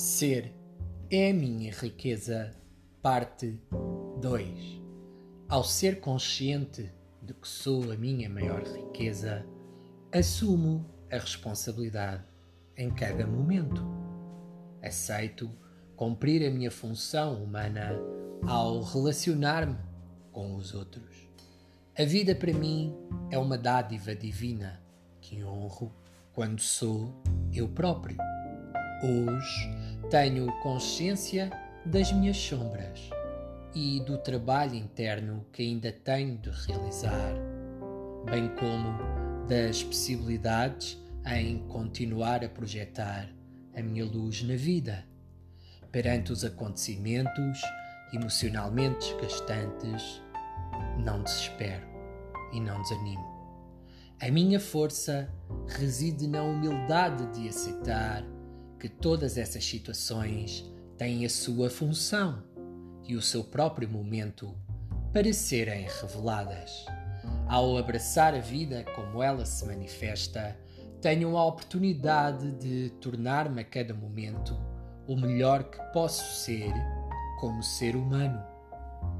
Ser é a minha riqueza, parte 2. Ao ser consciente de que sou a minha maior riqueza, assumo a responsabilidade em cada momento. Aceito cumprir a minha função humana ao relacionar-me com os outros. A vida para mim é uma dádiva divina que honro quando sou eu próprio. Hoje tenho consciência das minhas sombras e do trabalho interno que ainda tenho de realizar, bem como das possibilidades em continuar a projetar a minha luz na vida. Perante os acontecimentos emocionalmente desgastantes, não desespero e não desanimo. A minha força reside na humildade de aceitar que todas essas situações têm a sua função e o seu próprio momento para serem reveladas. Ao abraçar a vida como ela se manifesta, tenho a oportunidade de tornar-me a cada momento o melhor que posso ser como ser humano.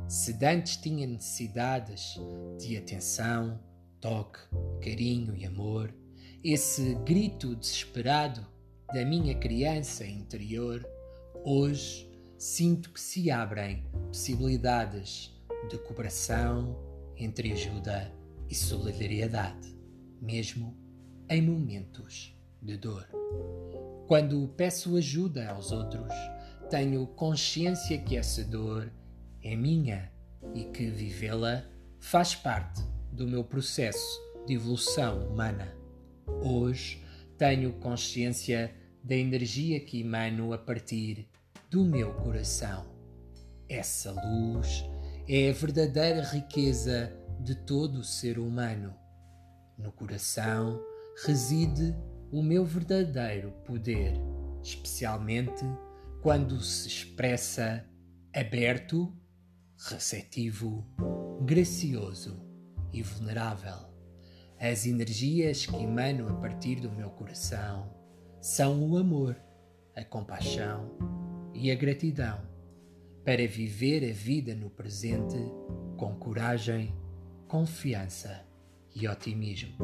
Se antes tinha necessidades de atenção, toque, carinho e amor, esse grito desesperado da minha criança interior, hoje sinto que se abrem possibilidades de cooperação, entreajuda e solidariedade, mesmo em momentos de dor. Quando peço ajuda aos outros, tenho consciência que essa dor é minha e que vivê-la faz parte do meu processo de evolução humana. Hoje tenho consciência da energia que emano a partir do meu coração. Essa luz é a verdadeira riqueza de todo o ser humano. No coração reside o meu verdadeiro poder, especialmente quando se expressa aberto, receptivo, gracioso e vulnerável. As energias que emanam a partir do meu coração são o amor, a compaixão e a gratidão para viver a vida no presente com coragem, confiança e otimismo.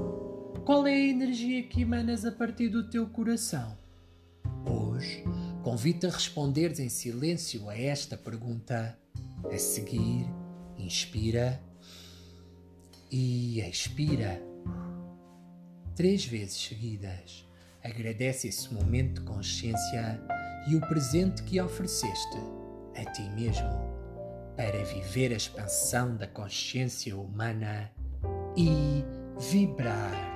Qual é a energia que emanas a partir do teu coração? Hoje, convido-te a responderes em silêncio a esta pergunta. A seguir, inspira e expira três vezes seguidas. Agradece esse momento de consciência e o presente que ofereceste a ti mesmo para viver a expansão da consciência humana e vibrar